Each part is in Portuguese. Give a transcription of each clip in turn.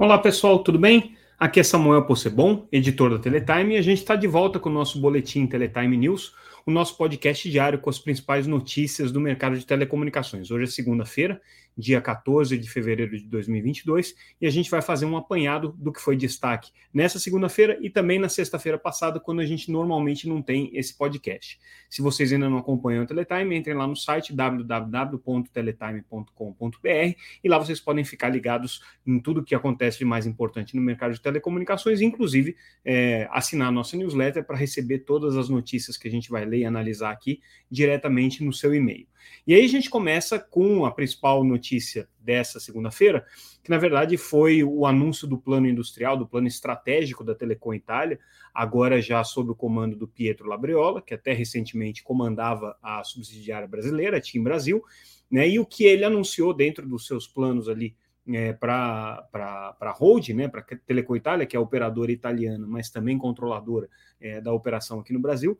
Olá pessoal, tudo bem? Aqui é Samuel Possebon, editor da Teletime, e a gente está de volta com o nosso boletim Teletime News, o nosso podcast diário com as principais notícias do mercado de telecomunicações. Hoje é segunda-feira dia 14 de fevereiro de 2022, e a gente vai fazer um apanhado do que foi destaque nessa segunda-feira e também na sexta-feira passada, quando a gente normalmente não tem esse podcast. Se vocês ainda não acompanham o Teletime, entrem lá no site www.teletime.com.br e lá vocês podem ficar ligados em tudo que acontece de mais importante no mercado de telecomunicações, inclusive é, assinar a nossa newsletter para receber todas as notícias que a gente vai ler e analisar aqui diretamente no seu e-mail. E aí a gente começa com a principal notícia dessa segunda-feira, que na verdade foi o anúncio do plano industrial, do plano estratégico da Telecom Itália, agora já sob o comando do Pietro Labriola, que até recentemente comandava a subsidiária brasileira, a TIM Brasil, né? E o que ele anunciou dentro dos seus planos ali é, para a Hold, né, para a Telecom Itália, que é a operadora italiana, mas também controladora é, da operação aqui no Brasil,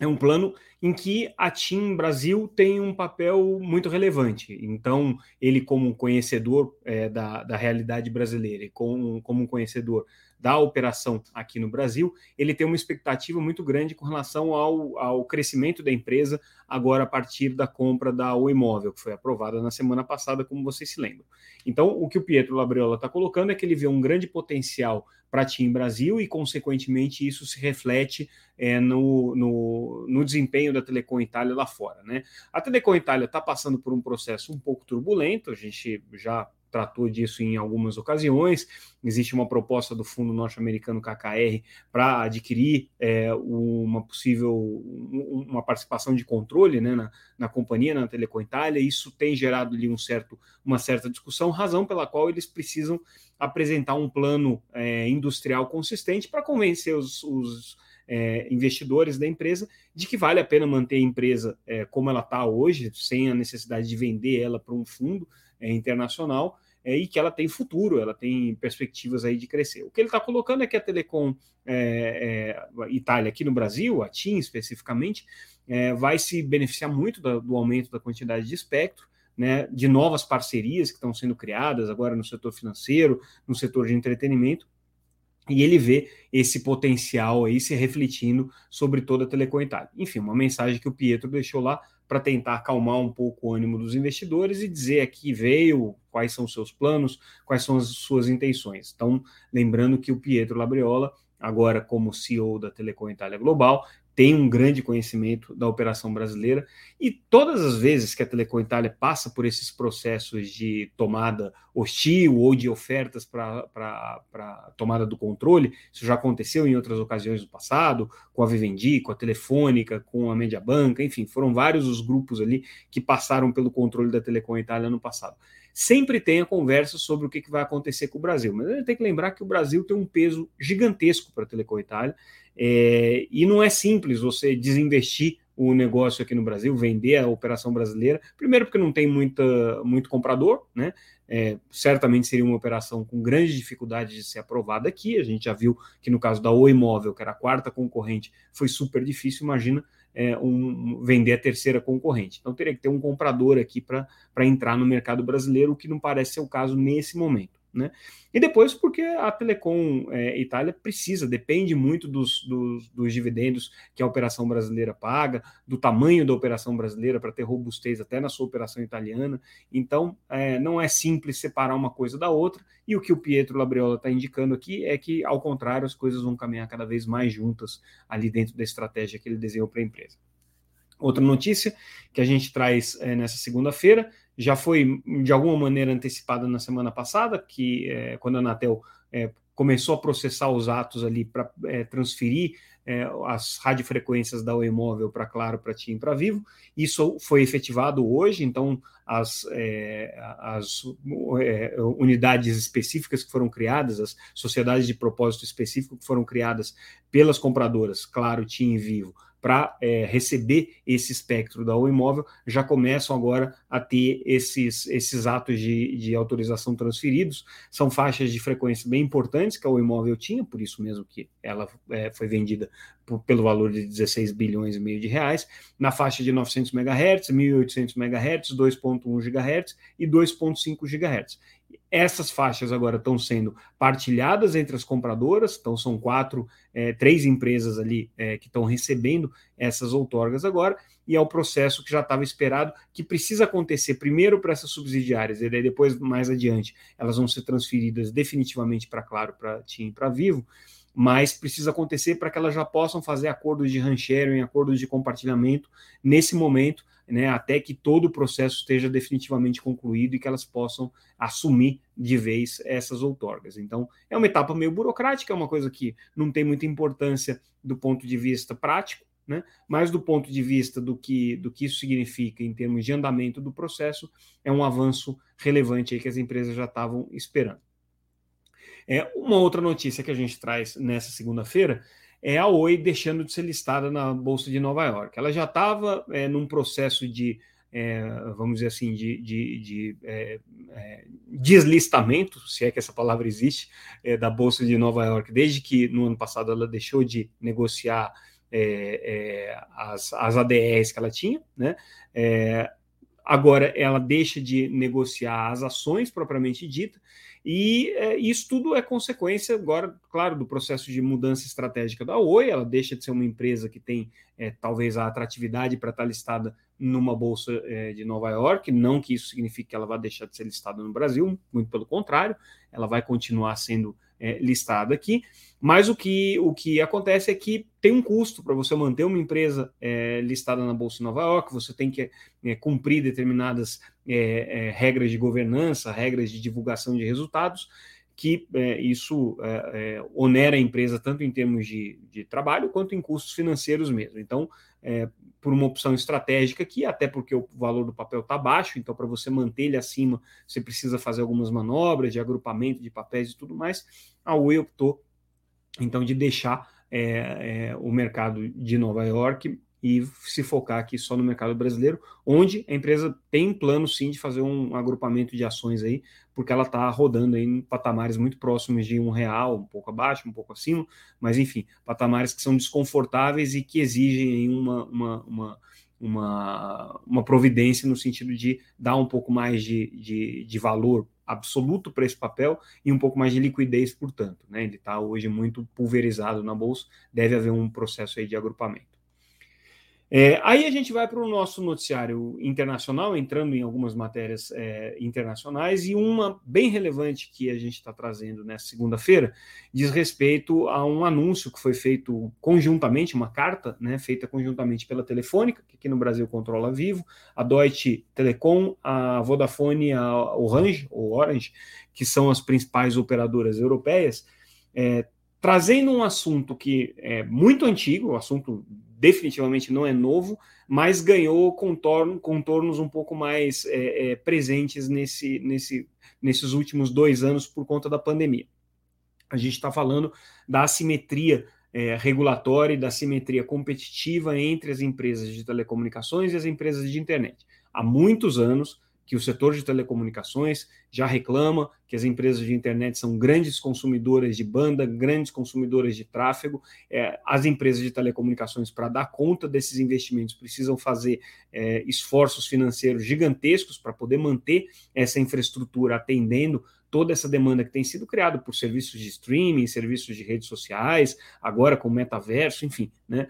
é um plano em que a TIM Brasil tem um papel muito relevante. Então, ele, como conhecedor é, da, da realidade brasileira e com, como um conhecedor da operação aqui no Brasil, ele tem uma expectativa muito grande com relação ao, ao crescimento da empresa agora a partir da compra da O Imóvel, que foi aprovada na semana passada, como vocês se lembram. Então, o que o Pietro Labriola está colocando é que ele vê um grande potencial para TIM Brasil e, consequentemente, isso se reflete é, no, no, no, desempenho da Telecom Itália lá fora. Né? A Telecom Itália está passando por um processo um pouco turbulento, a gente já tratou disso em algumas ocasiões. Existe uma proposta do fundo norte-americano KKR para adquirir é, uma possível uma participação de controle né, na, na companhia, na Telecom Itália. Isso tem gerado ali um certo, uma certa discussão, razão pela qual eles precisam apresentar um plano é, industrial consistente para convencer os, os é, investidores da empresa de que vale a pena manter a empresa é, como ela está hoje, sem a necessidade de vender ela para um fundo é, internacional, é, e que ela tem futuro, ela tem perspectivas aí de crescer. O que ele está colocando é que a Telecom é, é, Itália aqui no Brasil, a TIM especificamente, é, vai se beneficiar muito do aumento da quantidade de espectro, né, de novas parcerias que estão sendo criadas agora no setor financeiro, no setor de entretenimento, e ele vê esse potencial aí se refletindo sobre toda a Telecom Itália. Enfim, uma mensagem que o Pietro deixou lá para tentar acalmar um pouco o ânimo dos investidores e dizer aqui veio, quais são seus planos, quais são as suas intenções. Então, lembrando que o Pietro Labriola, agora como CEO da Telecom Itália Global, tem um grande conhecimento da operação brasileira e todas as vezes que a Telecom Itália passa por esses processos de tomada hostil ou de ofertas para tomada do controle, isso já aconteceu em outras ocasiões no passado, com a Vivendi, com a Telefônica, com a Mediabanca, enfim, foram vários os grupos ali que passaram pelo controle da Telecom Itália no passado. Sempre tem a conversa sobre o que vai acontecer com o Brasil, mas a gente tem que lembrar que o Brasil tem um peso gigantesco para a Telecom Itália é, e não é simples você desinvestir o negócio aqui no Brasil, vender a operação brasileira. Primeiro, porque não tem muita, muito comprador, né? É, certamente seria uma operação com grande dificuldade de ser aprovada aqui. A gente já viu que no caso da Oi Imóvel, que era a quarta concorrente, foi super difícil. Imagina é, um, vender a terceira concorrente. Então teria que ter um comprador aqui para entrar no mercado brasileiro, o que não parece ser o caso nesse momento. Né? E depois porque a Telecom é, Itália precisa, depende muito dos, dos, dos, dividendos que a operação brasileira paga, do tamanho da operação brasileira para ter robustez até na sua operação italiana. Então, é, não é simples separar uma coisa da outra. E o que o Pietro Labriola está indicando aqui é que, ao contrário, as coisas vão caminhar cada vez mais juntas ali dentro da estratégia que ele desenhou para a empresa. Outra notícia que a gente traz é, nessa segunda-feira já foi de alguma maneira antecipada na semana passada, que é, quando a Anatel é, começou a processar os atos ali para é, transferir é, as radiofrequências da Imóvel para Claro, para TIM, para Vivo. Isso foi efetivado hoje, então as, é, as é, unidades específicas que foram criadas, as sociedades de propósito específico que foram criadas pelas compradoras, Claro, TIM e Vivo, para é, receber esse espectro da O Imóvel, já começam agora a ter esses, esses atos de, de autorização transferidos. São faixas de frequência bem importantes que a O Imóvel tinha, por isso mesmo que ela é, foi vendida por, pelo valor de 16 bilhões e meio de reais, na faixa de 900 MHz, 1800 MHz, 2.1 GHz e 2.5 GHz. Essas faixas agora estão sendo partilhadas entre as compradoras, então são quatro, é, três empresas ali é, que estão recebendo essas outorgas agora, e é o processo que já estava esperado, que precisa acontecer primeiro para essas subsidiárias, e daí depois, mais adiante, elas vão ser transferidas definitivamente para Claro, para TIM e para Vivo, mas precisa acontecer para que elas já possam fazer acordos de ranchering, acordos de compartilhamento nesse momento, né, até que todo o processo esteja definitivamente concluído e que elas possam assumir de vez essas outorgas. Então, é uma etapa meio burocrática, é uma coisa que não tem muita importância do ponto de vista prático, né? Mas do ponto de vista do que, do que isso significa em termos de andamento do processo, é um avanço relevante aí que as empresas já estavam esperando. É, uma outra notícia que a gente traz nessa segunda-feira é a Oi deixando de ser listada na Bolsa de Nova York. Ela já estava é, num processo de, é, vamos dizer assim, de, de, de é, é, deslistamento, se é que essa palavra existe, é, da Bolsa de Nova York, desde que no ano passado ela deixou de negociar as, as ADRs que ela tinha, né? Agora ela deixa de negociar as ações propriamente dita e é, isso tudo é consequência, agora, claro, do processo de mudança estratégica da Oi. Ela deixa de ser uma empresa que tem é, talvez a atratividade para estar listada numa bolsa é, de Nova York. Não que isso signifique que ela vai deixar de ser listada no Brasil, muito pelo contrário, ela vai continuar sendo é, listada aqui. Mas o que, o que acontece é que tem um custo para você manter uma empresa é, listada na Bolsa de Nova York, você tem que é, cumprir determinadas é, é, regras de governança, regras de divulgação de resultados, que é, isso é, onera a empresa tanto em termos de, de, trabalho quanto em custos financeiros mesmo. Então, por uma opção estratégica aqui, até porque o valor do papel está baixo, então para você manter ele acima, você precisa fazer algumas manobras de agrupamento de papéis e tudo mais. A Oi optou então de deixar é, é, o mercado de Nova York e se focar aqui só no mercado brasileiro, onde a empresa tem um plano sim de fazer um agrupamento de ações aí, porque ela está rodando em patamares muito próximos de um real, um pouco abaixo, um pouco acima, mas enfim, patamares que são desconfortáveis e que exigem uma, uma, uma, uma, uma providência no sentido de dar um pouco mais de, de, de valor absoluto para esse papel e um pouco mais de liquidez, portanto. Né? Ele está hoje muito pulverizado na bolsa, deve haver um processo aí de agrupamento. É, aí a gente vai para o nosso noticiário internacional, entrando em algumas matérias é, internacionais, e uma bem relevante que a gente está trazendo nessa segunda-feira diz respeito a um anúncio que foi feito conjuntamente, uma carta né, feita conjuntamente pela Telefônica, que aqui no Brasil controla Vivo, a Deutsche Telekom, a Vodafone, a Orange, ou Orange, que são as principais operadoras europeias, é, trazendo um assunto que é muito antigo, o assunto definitivamente não é novo, mas ganhou contorno, contornos um pouco mais é, é, presentes nesse, nesse, nesses últimos dois anos por conta da pandemia. A gente está falando da assimetria é, regulatória e da assimetria competitiva entre as empresas de telecomunicações e as empresas de internet. Há muitos anos, que o setor de telecomunicações já reclama que as empresas de internet são grandes consumidoras de banda, grandes consumidoras de tráfego. É, as empresas de telecomunicações, para dar conta desses investimentos, precisam fazer é, esforços financeiros gigantescos para poder manter essa infraestrutura atendendo toda essa demanda que tem sido criada por serviços de streaming, serviços de redes sociais, agora com metaverso, enfim, né?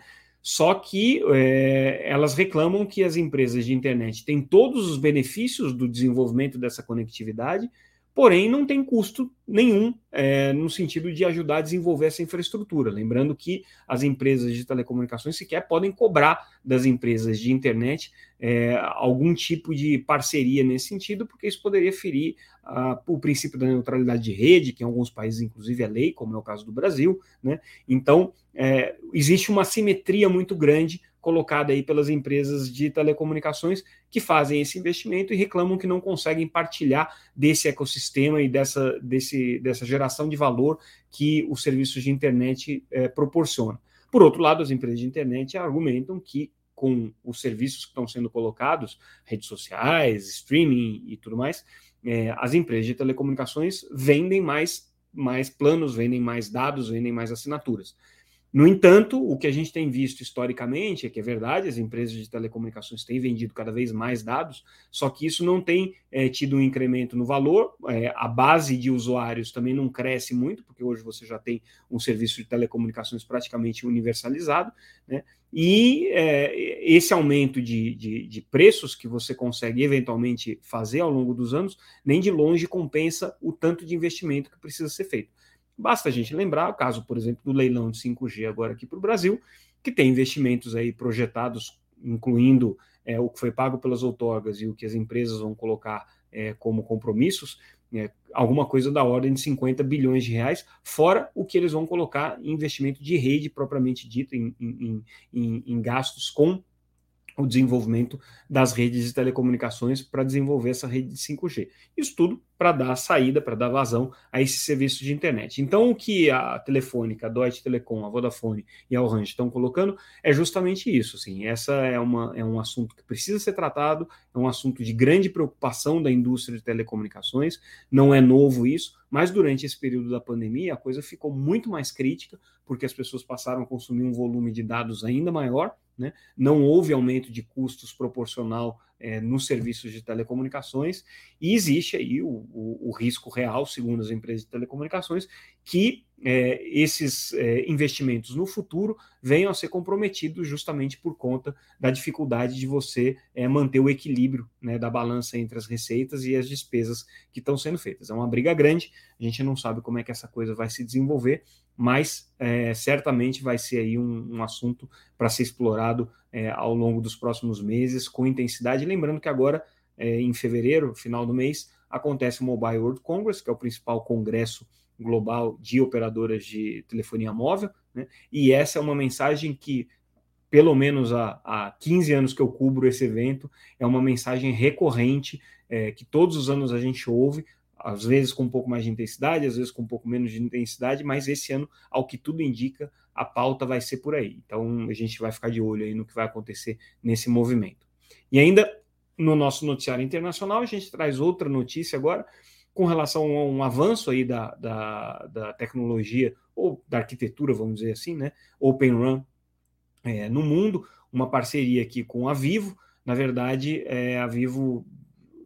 Só que é, elas reclamam que as empresas de internet têm todos os benefícios do desenvolvimento dessa conectividade, porém não tem custo nenhum é, no sentido de ajudar a desenvolver essa infraestrutura. Lembrando que as empresas de telecomunicações sequer podem cobrar das empresas de internet é, algum tipo de parceria nesse sentido, porque isso poderia ferir ah, o princípio da neutralidade de rede, que em alguns países, inclusive, é lei, como é o caso do Brasil. Né? Então, é, existe uma simetria muito grande colocada aí pelas empresas de telecomunicações que fazem esse investimento e reclamam que não conseguem partilhar desse ecossistema e dessa, desse, dessa geração de valor que os serviços de internet é, proporcionam. Por outro lado, as empresas de internet argumentam que com os serviços que estão sendo colocados, redes sociais, streaming e tudo mais, é, as empresas de telecomunicações vendem mais, mais planos, vendem mais dados, vendem mais assinaturas. No entanto, o que a gente tem visto historicamente é que é verdade, as empresas de telecomunicações têm vendido cada vez mais dados, só que isso não tem é, tido um incremento no valor, é, a base de usuários também não cresce muito, porque hoje você já tem um serviço de telecomunicações praticamente universalizado, né? E é, esse aumento de, de, de, preços que você consegue eventualmente fazer ao longo dos anos, nem de longe compensa o tanto de investimento que precisa ser feito. Basta a gente lembrar o caso, por exemplo, do leilão de 5G agora aqui para o Brasil, que tem investimentos aí projetados, incluindo é, o que foi pago pelas outorgas e o que as empresas vão colocar é, como compromissos, é, alguma coisa da ordem de 50 bilhões de reais, fora o que eles vão colocar em investimento de rede propriamente dito, em, em, em, em gastos com o desenvolvimento das redes de telecomunicações para desenvolver essa rede de 5G. Isso tudo para dar saída, para dar vazão a esse serviço de internet. Então, o que a Telefônica, a Deutsche Telekom, a Vodafone e a Orange estão colocando é justamente isso. Assim, essa é, uma, é um assunto que precisa ser tratado, é um assunto de grande preocupação da indústria de telecomunicações, não é novo isso, mas durante esse período da pandemia a coisa ficou muito mais crítica, porque as pessoas passaram a consumir um volume de dados ainda maior, né? Não houve aumento de custos proporcional é, nos serviços de telecomunicações, e existe aí o, o, o, risco real, segundo as empresas de telecomunicações, que é, esses é, investimentos no futuro venham a ser comprometidos justamente por conta da dificuldade de você é, manter o equilíbrio né, da balança entre as receitas e as despesas que estão sendo feitas. É uma briga grande, a gente não sabe como é que essa coisa vai se desenvolver, mas é, certamente vai ser aí um, um assunto para ser explorado é, ao longo dos próximos meses com intensidade. Lembrando que agora, é, em fevereiro, final do mês, acontece o Mobile World Congress, que é o principal congresso global de operadoras de telefonia móvel, né? e essa é uma mensagem que, pelo menos há, há 15 anos que eu cubro esse evento, é uma mensagem recorrente é, que todos os anos a gente ouve, às vezes com um pouco mais de intensidade, às vezes com um pouco menos de intensidade, mas esse ano, ao que tudo indica, a pauta vai ser por aí. Então a gente vai ficar de olho aí no que vai acontecer nesse movimento. E ainda no nosso noticiário internacional, a gente traz outra notícia agora com relação a um avanço aí da, da, da tecnologia ou da arquitetura, vamos dizer assim, né? Open Run é, no mundo, uma parceria aqui com a Vivo. Na verdade, é, a Vivo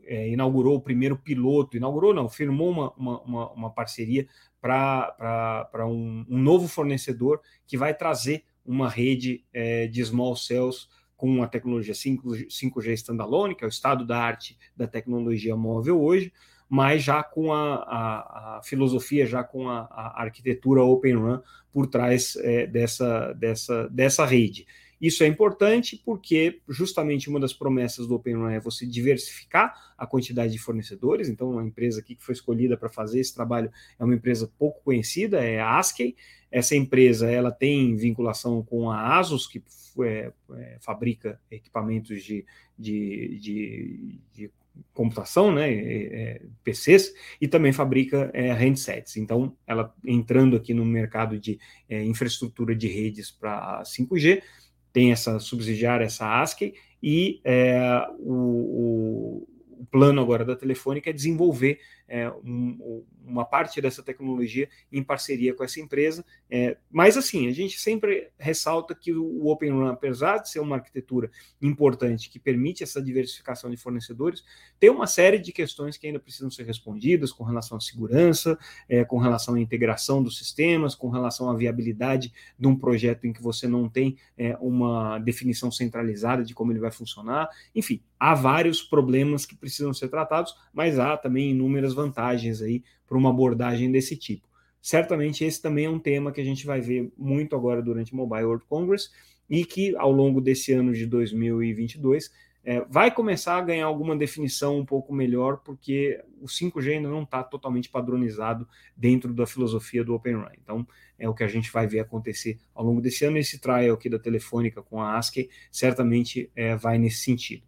é, inaugurou o primeiro piloto, inaugurou não, firmou uma, uma, uma, uma parceria para um, um, novo fornecedor que vai trazer uma rede é, de small cells com a tecnologia 5, 5G standalone, que é o estado da arte da tecnologia móvel hoje, mas já com a, a, a filosofia, já com a, a, arquitetura Open Run por trás é, dessa, dessa, dessa rede. Isso é importante porque justamente uma das promessas do Open Run é você diversificar a quantidade de fornecedores. Então, a empresa aqui que foi escolhida para fazer esse trabalho é uma empresa pouco conhecida, é a ASCII. Essa empresa ela tem vinculação com a ASUS, que é, é, fabrica equipamentos de, de, de, de computação, né, é, PCs, e também fabrica é, handsets. Então, ela entrando aqui no mercado de é, infraestrutura de redes para 5G, tem essa subsidiária, essa ASCII, e é, o, o, plano agora da Telefônica é desenvolver é, um, uma parte dessa tecnologia em parceria com essa empresa. É, mas, assim, a gente sempre ressalta que o Open Run, apesar de ser uma arquitetura importante que permite essa diversificação de fornecedores, tem uma série de questões que ainda precisam ser respondidas com relação à segurança, é, com relação à integração dos sistemas, com relação à viabilidade de um projeto em que você não tem é, uma definição centralizada de como ele vai funcionar. Enfim, há vários problemas que precisam ser tratados, mas há também inúmeras vantagens aí para uma abordagem desse tipo. Certamente esse também é um tema que a gente vai ver muito agora durante o Mobile World Congress e que ao longo desse ano de 2022 é, vai começar a ganhar alguma definição um pouco melhor, porque o 5G ainda não está totalmente padronizado dentro da filosofia do Open Run. Então, é o que a gente vai ver acontecer ao longo desse ano. Esse trial aqui da Telefônica com a ASCII certamente é, vai nesse sentido.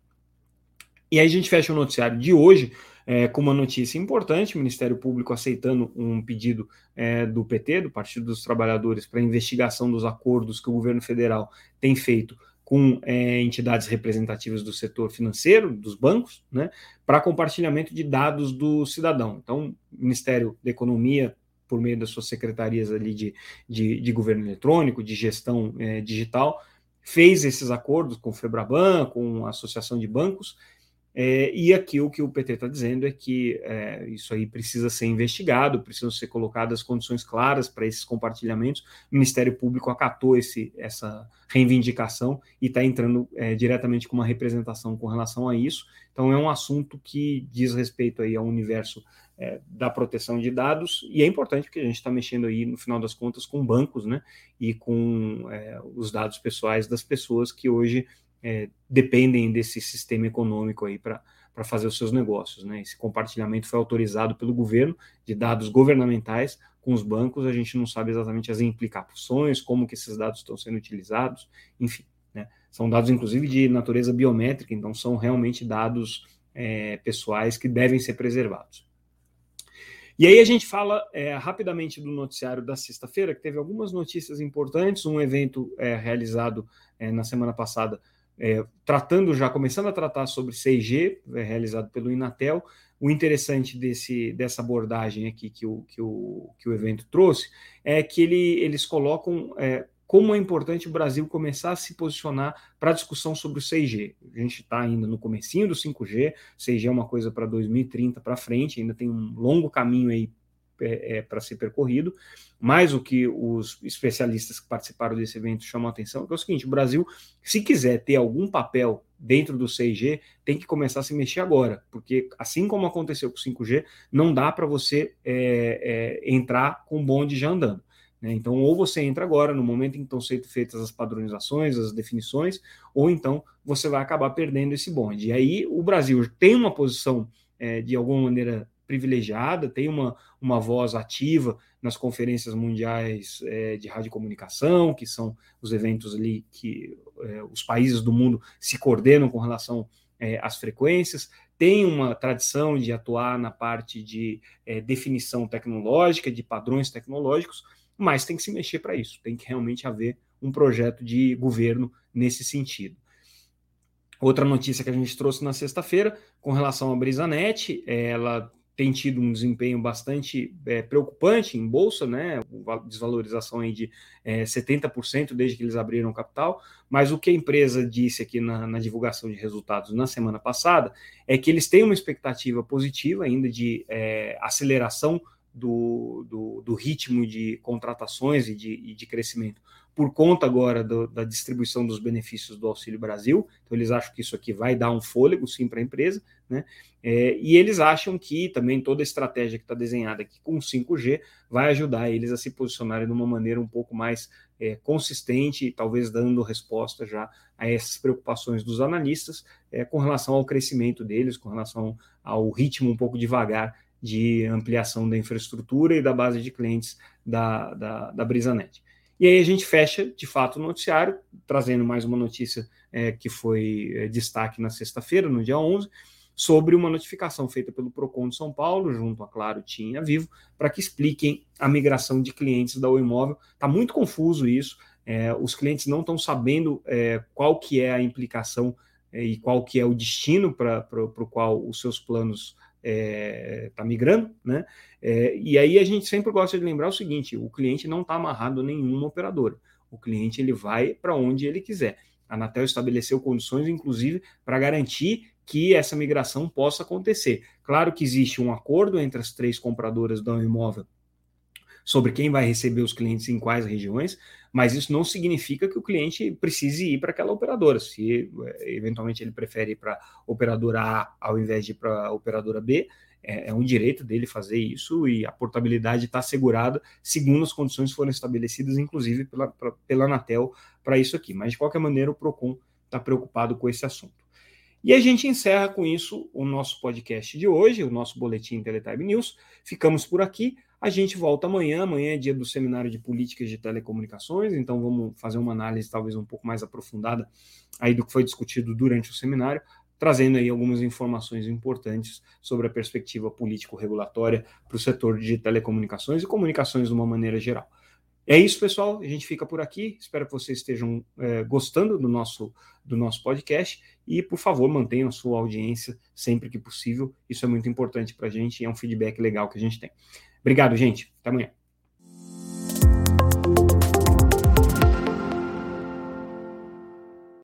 E aí a gente fecha o noticiário de hoje é, com uma notícia importante: o Ministério Público aceitando um pedido é, do PT, do Partido dos Trabalhadores, para investigação dos acordos que o governo federal tem feito com é, entidades representativas do setor financeiro, dos bancos, né, para compartilhamento de dados do cidadão. Então, o Ministério da Economia por meio das suas secretarias ali de, de, de governo eletrônico, de gestão é, digital, fez esses acordos com o Febraban, com a Associação de Bancos, é, e aqui o que o PT está dizendo é que é, isso aí precisa ser investigado, precisam ser colocadas condições claras para esses compartilhamentos. O Ministério Público acatou esse, essa reivindicação e está entrando é, diretamente com uma representação com relação a isso. Então é um assunto que diz respeito aí ao universo é, da proteção de dados e é importante porque a gente está mexendo aí no final das contas com bancos, né, e com é, os dados pessoais das pessoas que hoje é, dependem desse sistema econômico aí para fazer os seus negócios. Né? Esse compartilhamento foi autorizado pelo governo de dados governamentais com os bancos, a gente não sabe exatamente as implicações, como que esses dados estão sendo utilizados, enfim. Né? São dados, inclusive, de natureza biométrica, então são realmente dados é, pessoais que devem ser preservados. E aí a gente fala é, rapidamente do noticiário da sexta-feira, que teve algumas notícias importantes, um evento é, realizado é, na semana passada é, tratando já, começando a tratar sobre 6G, é, realizado pelo Inatel. O interessante desse, dessa abordagem aqui que o, que, o, que o evento trouxe é que ele, eles colocam é, como é importante o Brasil começar a se posicionar para a discussão sobre o 6G. A gente está ainda no comecinho do 5G, 6G é uma coisa para 2030 para frente, ainda tem um longo caminho aí é, para ser percorrido, mas o que os especialistas que participaram desse evento chamam a atenção é, é o seguinte: o Brasil, se quiser ter algum papel dentro do 6G, tem que começar a se mexer agora, porque assim como aconteceu com o 5G, não dá para você é, é, entrar com o bonde já andando. Né? Então, ou você entra agora, no momento em que estão sendo feitas as padronizações, as definições, ou então você vai acabar perdendo esse bonde. E aí o Brasil tem uma posição é, de alguma maneira privilegiada, tem uma, uma voz ativa nas conferências mundiais é, de radiocomunicação, que são os eventos ali que é, os países do mundo se coordenam com relação é, às frequências, tem uma tradição de atuar na parte de é, definição tecnológica, de padrões tecnológicos, mas tem que se mexer para isso, tem que realmente haver um projeto de governo nesse sentido. Outra notícia que a gente trouxe na sexta-feira, com relação à Brisanet, ela tem tido um desempenho bastante é, preocupante em bolsa, né? Desvalorização aí de é, 70% desde que eles abriram o capital. Mas o que a empresa disse aqui na, na, divulgação de resultados na semana passada é que eles têm uma expectativa positiva ainda de é, aceleração do, do, do, ritmo de contratações e de, e de crescimento por conta agora do, da distribuição dos benefícios do Auxílio Brasil. Então, eles acham que isso aqui vai dar um fôlego, sim, para a empresa, né? É, e eles acham que também toda a estratégia que está desenhada aqui com 5G vai ajudar eles a se posicionarem de uma maneira um pouco mais é, consistente e talvez dando resposta já a essas preocupações dos analistas é, com relação ao crescimento deles, com relação ao ritmo um pouco devagar de ampliação da infraestrutura e da base de clientes da, da, da BrisaNet. E aí a gente fecha, de fato, o noticiário, trazendo mais uma notícia é, que foi é, destaque na sexta-feira, no dia 11, sobre uma notificação feita pelo PROCON de São Paulo, junto a Claro, TIM e a Vivo, para que expliquem a migração de clientes da Oi Imóvel. Está muito confuso isso, é, os clientes não estão sabendo é, qual que é a implicação é, e qual que é o destino para o qual os seus planos está é, tá migrando, né? É, e aí a gente sempre gosta de lembrar o seguinte: o cliente não está amarrado a nenhuma operadora. O cliente ele vai para onde ele quiser. A Anatel estabeleceu condições, inclusive, para garantir que essa migração possa acontecer. Claro que existe um acordo entre as três compradoras do imóvel sobre quem vai receber os clientes em quais regiões, mas isso não significa que o cliente precise ir para aquela operadora. Se eh, eventualmente ele prefere ir para operadora A ao invés de ir para operadora B, é, é, um direito dele fazer isso e a portabilidade está assegurada segundo as condições foram estabelecidas, inclusive pela, pra, pela Anatel, para isso aqui. Mas de qualquer maneira, o PROCON está preocupado com esse assunto. E a gente encerra com isso o nosso podcast de hoje, o nosso boletim Teletime News. Ficamos por aqui. A gente volta amanhã. Amanhã é dia do seminário de políticas de telecomunicações, então vamos fazer uma análise talvez um pouco mais aprofundada aí do que foi discutido durante o seminário, trazendo aí algumas informações importantes sobre a perspectiva político-regulatória para o setor de telecomunicações e comunicações de uma maneira geral. É isso, pessoal. A gente fica por aqui. Espero que vocês estejam é, gostando do nosso, do nosso podcast. E, por favor, mantenham a sua audiência sempre que possível. Isso é muito importante para a gente e é um feedback legal que a gente tem. Obrigado, gente. Até amanhã.